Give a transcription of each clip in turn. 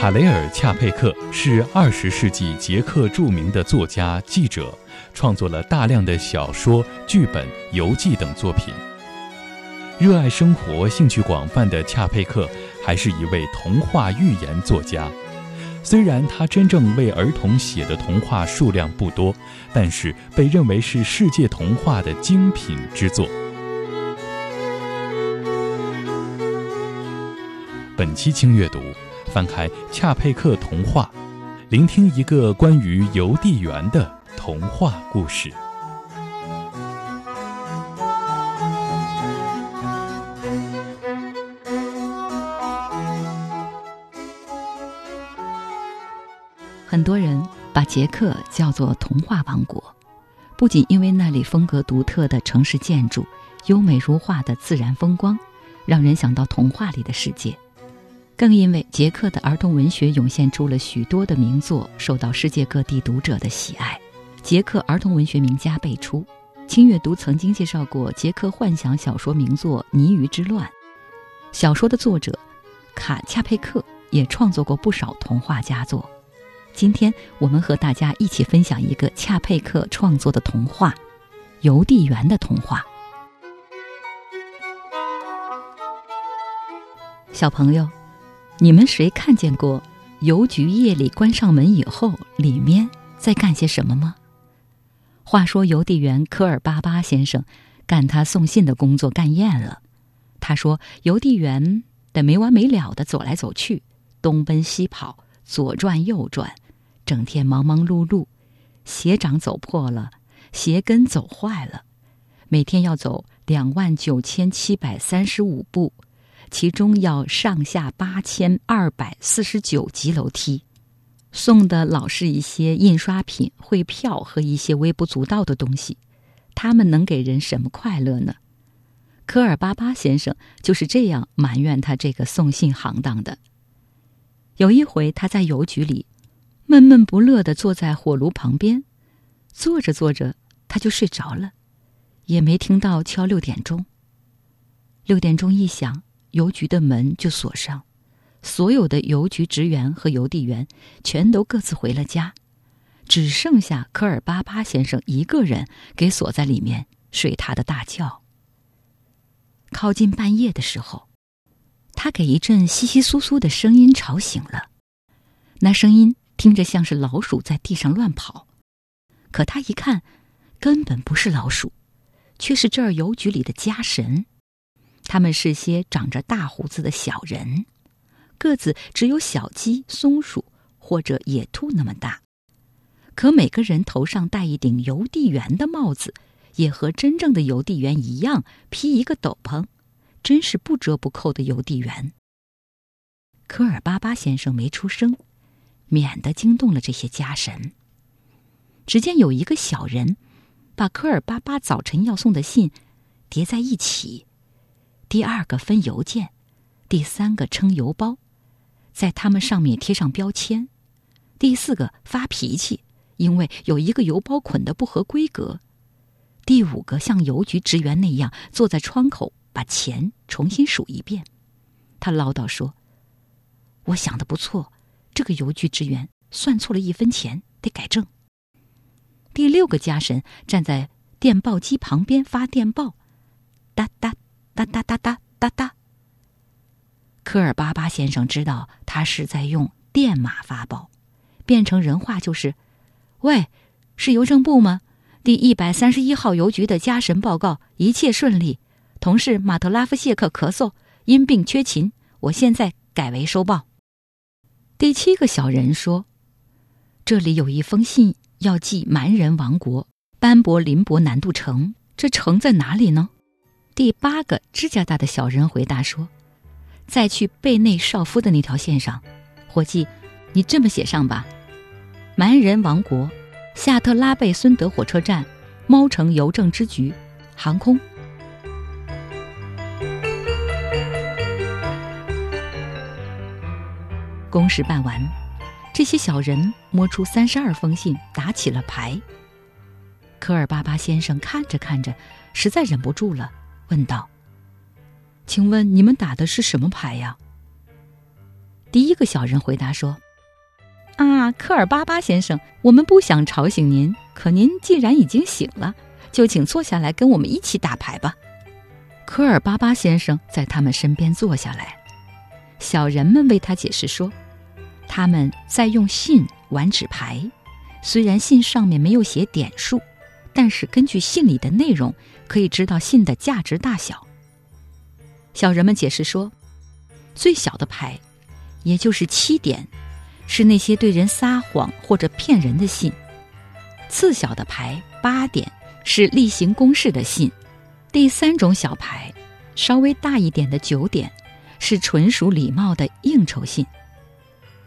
卡雷尔·恰佩克是二十世纪捷克著名的作家、记者，创作了大量的小说、剧本、游记等作品。热爱生活、兴趣广泛的恰佩克，还是一位童话寓言作家。虽然他真正为儿童写的童话数量不多，但是被认为是世界童话的精品之作。本期轻阅读，翻开恰佩克童话，聆听一个关于邮递员的童话故事。很多人把捷克叫做童话王国，不仅因为那里风格独特的城市建筑、优美如画的自然风光，让人想到童话里的世界，更因为捷克的儿童文学涌现出了许多的名作，受到世界各地读者的喜爱。捷克儿童文学名家辈出，轻阅读曾经介绍过捷克幻想小说名作《泥鱼之乱》，小说的作者卡恰佩克也创作过不少童话佳作。今天我们和大家一起分享一个恰佩克创作的童话《邮递员的童话》。小朋友，你们谁看见过邮局夜里关上门以后，里面在干些什么吗？话说邮递员科尔巴巴先生干他送信的工作干厌了，他说：“邮递员得没完没了的走来走去，东奔西跑，左转右转。”整天忙忙碌碌，鞋掌走破了，鞋跟走坏了，每天要走两万九千七百三十五步，其中要上下八千二百四十九级楼梯，送的老是一些印刷品、汇票和一些微不足道的东西，他们能给人什么快乐呢？科尔巴巴先生就是这样埋怨他这个送信行当的。有一回，他在邮局里。闷闷不乐的坐在火炉旁边，坐着坐着他就睡着了，也没听到敲六点钟。六点钟一响，邮局的门就锁上，所有的邮局职员和邮递员全都各自回了家，只剩下科尔巴巴先生一个人给锁在里面睡他的大觉。靠近半夜的时候，他给一阵窸窸窣窣的声音吵醒了，那声音。听着像是老鼠在地上乱跑，可他一看，根本不是老鼠，却是这儿邮局里的家神。他们是些长着大胡子的小人，个子只有小鸡、松鼠或者野兔那么大，可每个人头上戴一顶邮递员的帽子，也和真正的邮递员一样披一个斗篷，真是不折不扣的邮递员。科尔巴巴先生没出声。免得惊动了这些家神。只见有一个小人，把科尔巴巴早晨要送的信叠在一起，第二个分邮件，第三个称邮包，在他们上面贴上标签，第四个发脾气，因为有一个邮包捆的不合规格，第五个像邮局职员那样坐在窗口把钱重新数一遍。他唠叨说：“我想的不错。”这个邮局职员算错了一分钱，得改正。第六个家神站在电报机旁边发电报，哒哒哒哒哒哒哒哒。科尔巴巴先生知道他是在用电码发报，变成人话就是：“喂，是邮政部吗？第一百三十一号邮局的家神报告，一切顺利。同事马特拉夫谢克咳嗽，因病缺勤。我现在改为收报。”第七个小人说：“这里有一封信要寄蛮人王国班博林博南渡城，这城在哪里呢？”第八个指甲大的小人回答说：“在去贝内少夫的那条线上，伙计，你这么写上吧：蛮人王国夏特拉贝孙德火车站，猫城邮政支局，航空。”公事办完，这些小人摸出三十二封信，打起了牌。科尔巴巴先生看着看着，实在忍不住了，问道：“请问你们打的是什么牌呀？”第一个小人回答说：“啊，科尔巴巴先生，我们不想吵醒您，可您既然已经醒了，就请坐下来跟我们一起打牌吧。”科尔巴巴先生在他们身边坐下来，小人们为他解释说：“他们在用信玩纸牌，虽然信上面没有写点数，但是根据信里的内容，可以知道信的价值大小。”小人们解释说：“最小的牌。”也就是七点，是那些对人撒谎或者骗人的信；次小的牌八点是例行公事的信；第三种小牌，稍微大一点的九点，是纯属礼貌的应酬信；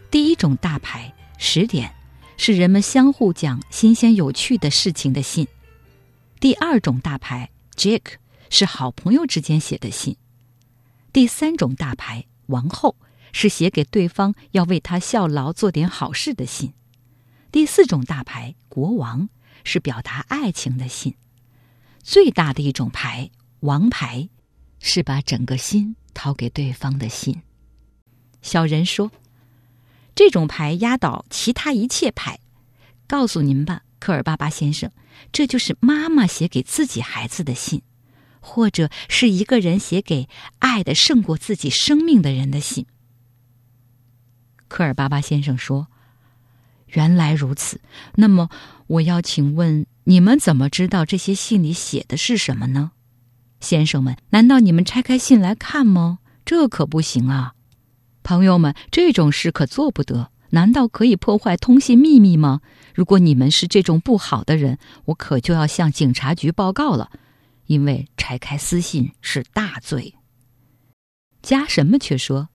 第一种大牌十点，是人们相互讲新鲜有趣的事情的信；第二种大牌 Jack 是好朋友之间写的信；第三种大牌王后。是写给对方要为他效劳、做点好事的信。第四种大牌国王是表达爱情的信。最大的一种牌王牌是把整个心掏给对方的信。小人说：“这种牌压倒其他一切牌。告诉您吧，科尔巴巴先生，这就是妈妈写给自己孩子的信，或者是一个人写给爱的胜过自己生命的人的信。”科尔巴巴先生说：“原来如此，那么我要请问，你们怎么知道这些信里写的是什么呢？先生们，难道你们拆开信来看吗？这可不行啊！朋友们，这种事可做不得。难道可以破坏通信秘密吗？如果你们是这种不好的人，我可就要向警察局报告了，因为拆开私信是大罪。”加什么却说：“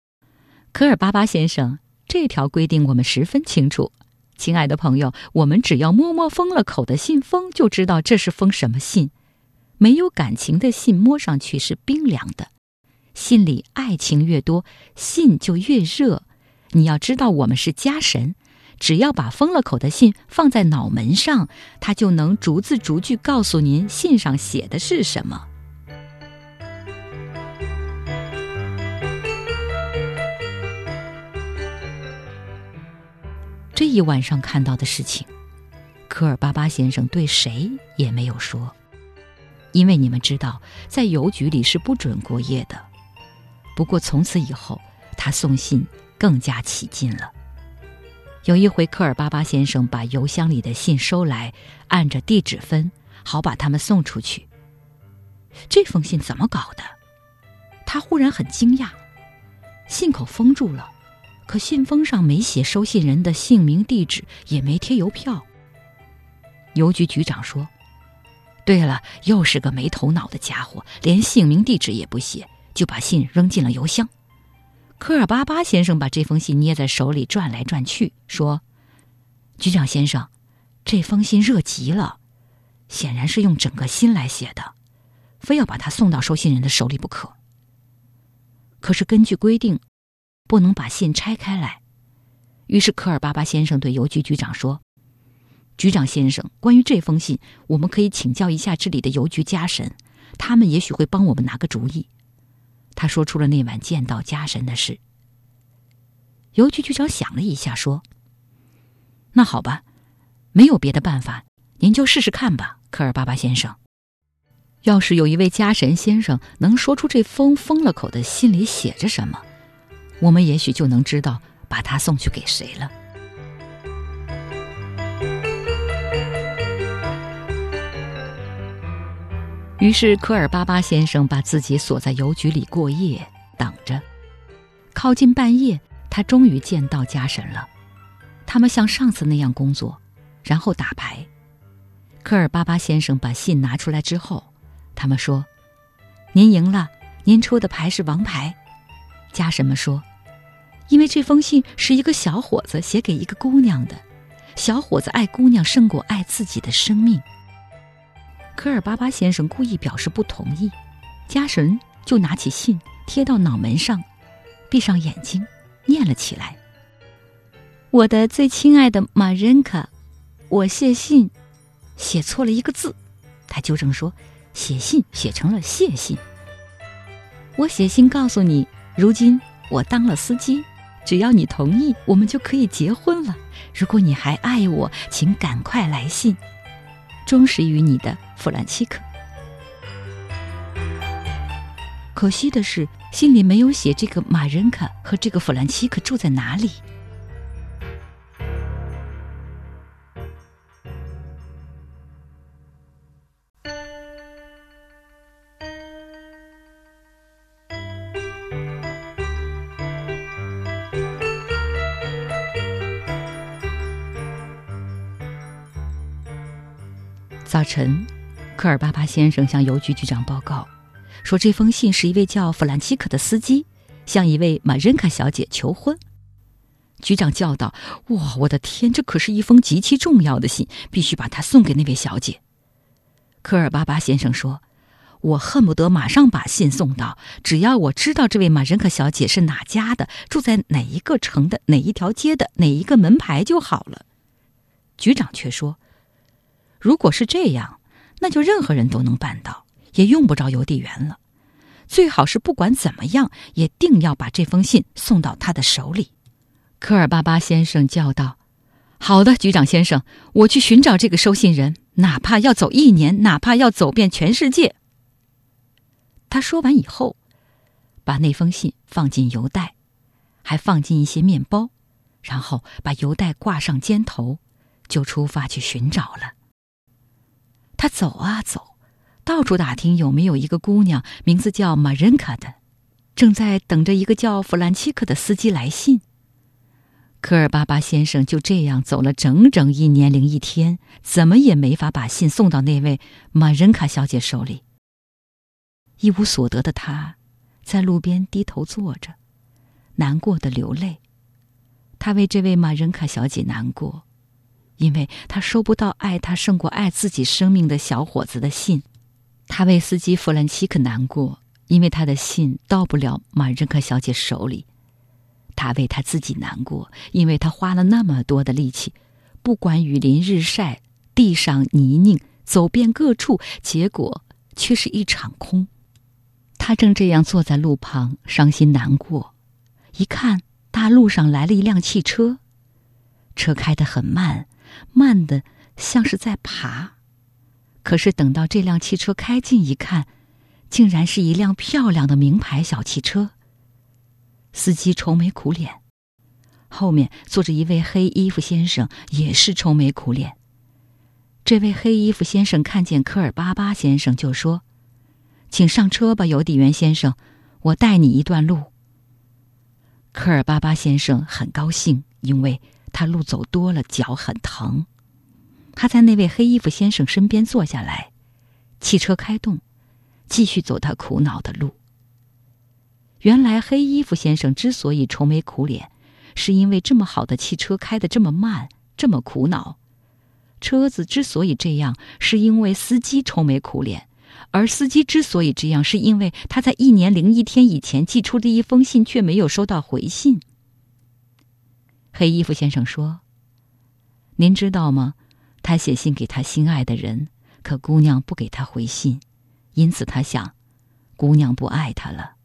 科尔巴巴先生。”这条规定我们十分清楚，亲爱的朋友，我们只要摸摸封了口的信封，就知道这是封什么信。没有感情的信摸上去是冰凉的，信里爱情越多，信就越热。你要知道，我们是家神，只要把封了口的信放在脑门上，他就能逐字逐句告诉您信上写的是什么。这一晚上看到的事情，科尔巴巴先生对谁也没有说，因为你们知道，在邮局里是不准过夜的。不过从此以后，他送信更加起劲了。有一回，科尔巴巴先生把邮箱里的信收来，按着地址分，好把他们送出去。这封信怎么搞的？他忽然很惊讶，信口封住了。可信封上没写收信人的姓名、地址，也没贴邮票。邮局局长说：“对了，又是个没头脑的家伙，连姓名、地址也不写，就把信扔进了邮箱。”科尔巴巴先生把这封信捏在手里转来转去，说：“局长先生，这封信热极了，显然是用整个心来写的，非要把它送到收信人的手里不可。可是根据规定。”不能把信拆开来，于是科尔巴巴先生对邮局局长说：“局长先生，关于这封信，我们可以请教一下这里的邮局家神，他们也许会帮我们拿个主意。”他说出了那晚见到家神的事。邮局局长想了一下，说：“那好吧，没有别的办法，您就试试看吧，科尔巴巴先生。要是有一位家神先生能说出这封封了口的信里写着什么。”我们也许就能知道把他送去给谁了。于是科尔巴巴先生把自己锁在邮局里过夜，等着。靠近半夜，他终于见到家神了。他们像上次那样工作，然后打牌。科尔巴巴先生把信拿出来之后，他们说：“您赢了，您出的牌是王牌。”家神们说：“因为这封信是一个小伙子写给一个姑娘的，小伙子爱姑娘胜过爱自己的生命。”科尔巴巴先生故意表示不同意，家神就拿起信贴到脑门上，闭上眼睛念了起来：“我的最亲爱的玛仁卡，我写信写错了一个字。”他纠正说：“写信写成了谢信。”我写信告诉你。如今我当了司机，只要你同意，我们就可以结婚了。如果你还爱我，请赶快来信。忠实于你的弗兰西克。可惜的是，信里没有写这个马仁卡和这个弗兰西克住在哪里。晨，科尔巴巴先生向邮局局长报告，说这封信是一位叫弗兰奇克的司机向一位马仁卡小姐求婚。局长叫道：“哇，我的天，这可是一封极其重要的信，必须把它送给那位小姐。”科尔巴巴先生说：“我恨不得马上把信送到，只要我知道这位马仁卡小姐是哪家的，住在哪一个城的哪一条街的哪一个门牌就好了。”局长却说。如果是这样，那就任何人都能办到，也用不着邮递员了。最好是不管怎么样，也定要把这封信送到他的手里。科尔巴巴先生叫道：“好的，局长先生，我去寻找这个收信人，哪怕要走一年，哪怕要走遍全世界。”他说完以后，把那封信放进邮袋，还放进一些面包，然后把邮袋挂上肩头，就出发去寻找了。他走啊走，到处打听有没有一个姑娘，名字叫马仁卡的，正在等着一个叫弗兰奇克的司机来信。科尔巴巴先生就这样走了整整一年零一天，怎么也没法把信送到那位马仁卡小姐手里。一无所得的他，在路边低头坐着，难过的流泪。他为这位马仁卡小姐难过。因为他收不到爱他胜过爱自己生命的小伙子的信，他为司机弗兰奇克难过，因为他的信到不了马任克小姐手里；他为他自己难过，因为他花了那么多的力气，不管雨淋日晒，地上泥泞，走遍各处，结果却是一场空。他正这样坐在路旁，伤心难过，一看大路上来了一辆汽车，车开得很慢。慢的像是在爬，可是等到这辆汽车开近一看，竟然是一辆漂亮的名牌小汽车。司机愁眉苦脸，后面坐着一位黑衣服先生，也是愁眉苦脸。这位黑衣服先生看见科尔巴巴先生，就说：“请上车吧，邮递员先生，我带你一段路。”科尔巴巴先生很高兴，因为。他路走多了，脚很疼。他在那位黑衣服先生身边坐下来，汽车开动，继续走他苦恼的路。原来黑衣服先生之所以愁眉苦脸，是因为这么好的汽车开得这么慢，这么苦恼。车子之所以这样，是因为司机愁眉苦脸，而司机之所以这样，是因为他在一年零一天以前寄出的一封信却没有收到回信。黑衣服先生说：“您知道吗？他写信给他心爱的人，可姑娘不给他回信，因此他想，姑娘不爱他了。”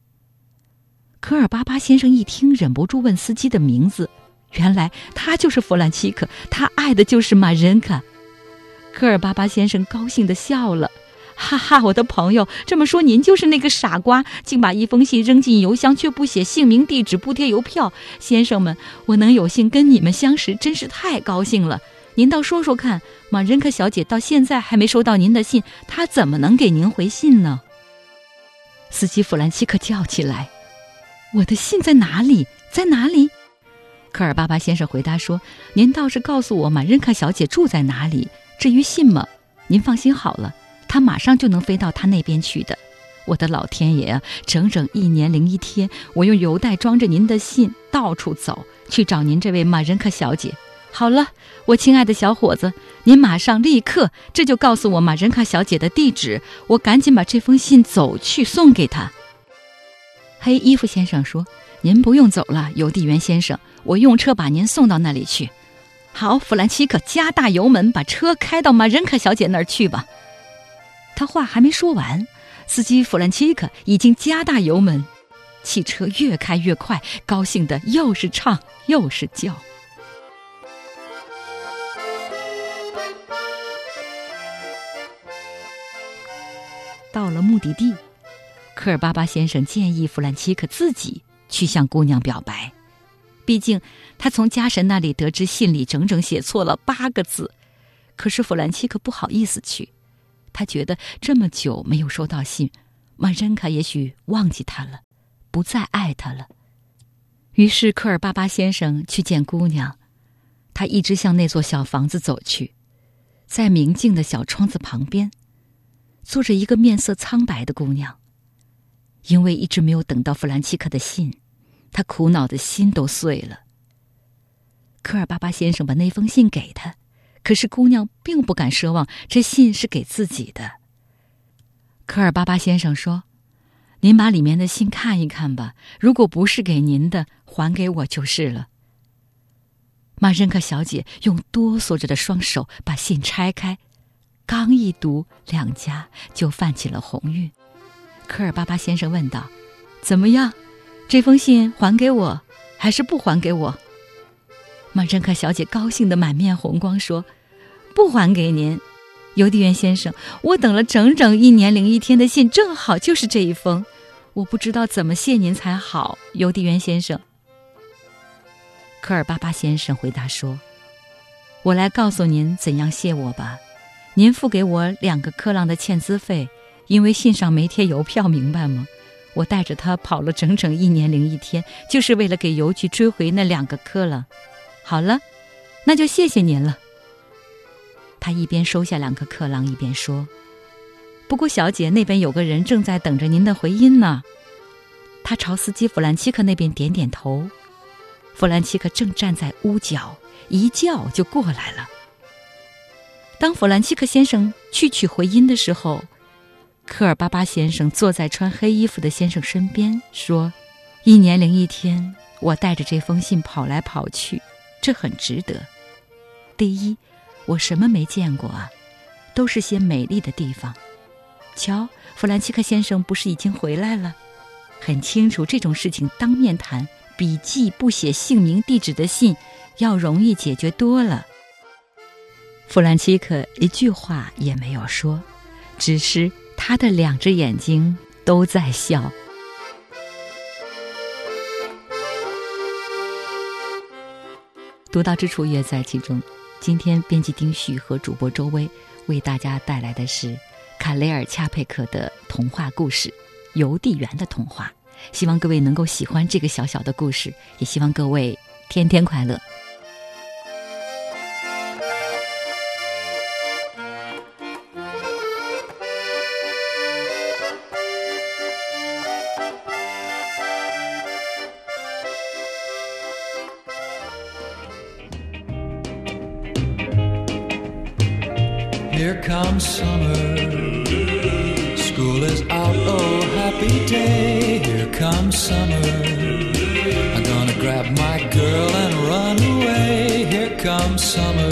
科尔巴巴先生一听，忍不住问司机的名字。原来他就是弗兰奇克，他爱的就是马仁卡。科尔巴巴先生高兴的笑了。哈哈，我的朋友，这么说您就是那个傻瓜，竟把一封信扔进邮箱，却不写姓名、地址、不贴邮票。先生们，我能有幸跟你们相识，真是太高兴了。您倒说说看，马仁克小姐到现在还没收到您的信，她怎么能给您回信呢？司机弗兰西克叫起来：“我的信在哪里？在哪里？”科尔巴巴先生回答说：“您倒是告诉我马仁克小姐住在哪里。至于信嘛，您放心好了。”他马上就能飞到他那边去的，我的老天爷啊！整整一年零一天，我用邮袋装着您的信到处走去找您这位马仁克小姐。好了，我亲爱的小伙子，您马上立刻这就告诉我马仁卡小姐的地址，我赶紧把这封信走去送给她。黑衣服先生说：“您不用走了，邮递员先生，我用车把您送到那里去。”好，弗兰奇克，加大油门，把车开到马仁卡小姐那儿去吧。他话还没说完，司机弗兰奇克已经加大油门，汽车越开越快，高兴的又是唱又是叫。到了目的地，科尔巴巴先生建议弗兰奇克自己去向姑娘表白。毕竟，他从家神那里得知信里整整写错了八个字。可是弗兰奇克不好意思去，他觉得这么久没有收到信，玛珍卡也许忘记他了，不再爱他了。于是科尔巴巴先生去见姑娘，他一直向那座小房子走去，在明净的小窗子旁边。坐着一个面色苍白的姑娘。因为一直没有等到弗兰奇克的信，他苦恼的心都碎了。科尔巴巴先生把那封信给他，可是姑娘并不敢奢望这信是给自己的。科尔巴巴先生说：“您把里面的信看一看吧，如果不是给您的，还给我就是了。”马申克小姐用哆嗦着的双手把信拆开。刚一读，两家就泛起了红晕。科尔巴巴先生问道：“怎么样？这封信还给我，还是不还给我？”马珍克小姐高兴的满面红光，说：“不还给您，邮递员先生。我等了整整一年零一天的信，正好就是这一封。我不知道怎么谢您才好，邮递员先生。”科尔巴巴先生回答说：“我来告诉您怎样谢我吧。”您付给我两个克朗的欠资费，因为信上没贴邮票，明白吗？我带着他跑了整整一年零一天，就是为了给邮局追回那两个克朗。好了，那就谢谢您了。他一边收下两个克朗，一边说：“不过，小姐那边有个人正在等着您的回音呢。”他朝司机弗兰奇克那边点点头。弗兰奇克正站在屋角，一叫就过来了。当弗兰奇克先生去取回音的时候，科尔巴巴先生坐在穿黑衣服的先生身边，说：“一年零一天，我带着这封信跑来跑去，这很值得。第一，我什么没见过啊，都是些美丽的地方。瞧，弗兰奇克先生不是已经回来了？很清楚，这种事情当面谈，笔记不写姓名地址的信，要容易解决多了。”弗兰奇克一句话也没有说，只是他的两只眼睛都在笑。独到之处也在其中。今天编辑丁旭和主播周薇为大家带来的是卡雷尔·恰佩克的童话故事《邮递员的童话》，希望各位能够喜欢这个小小的故事，也希望各位天天快乐。Comes summer.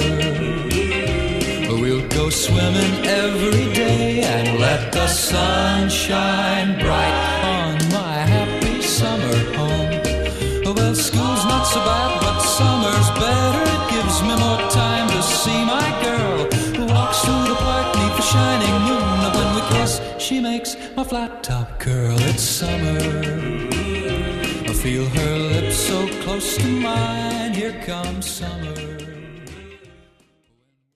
We'll go swimming every day and let the sun shine bright on my happy summer home. Well, school's not so bad, but summer's better. It gives me more time to see my girl who walks through the park neath the shining moon. When we kiss, she makes my flat top curl. It's summer. I feel her lips so close to mine. Here comes summer.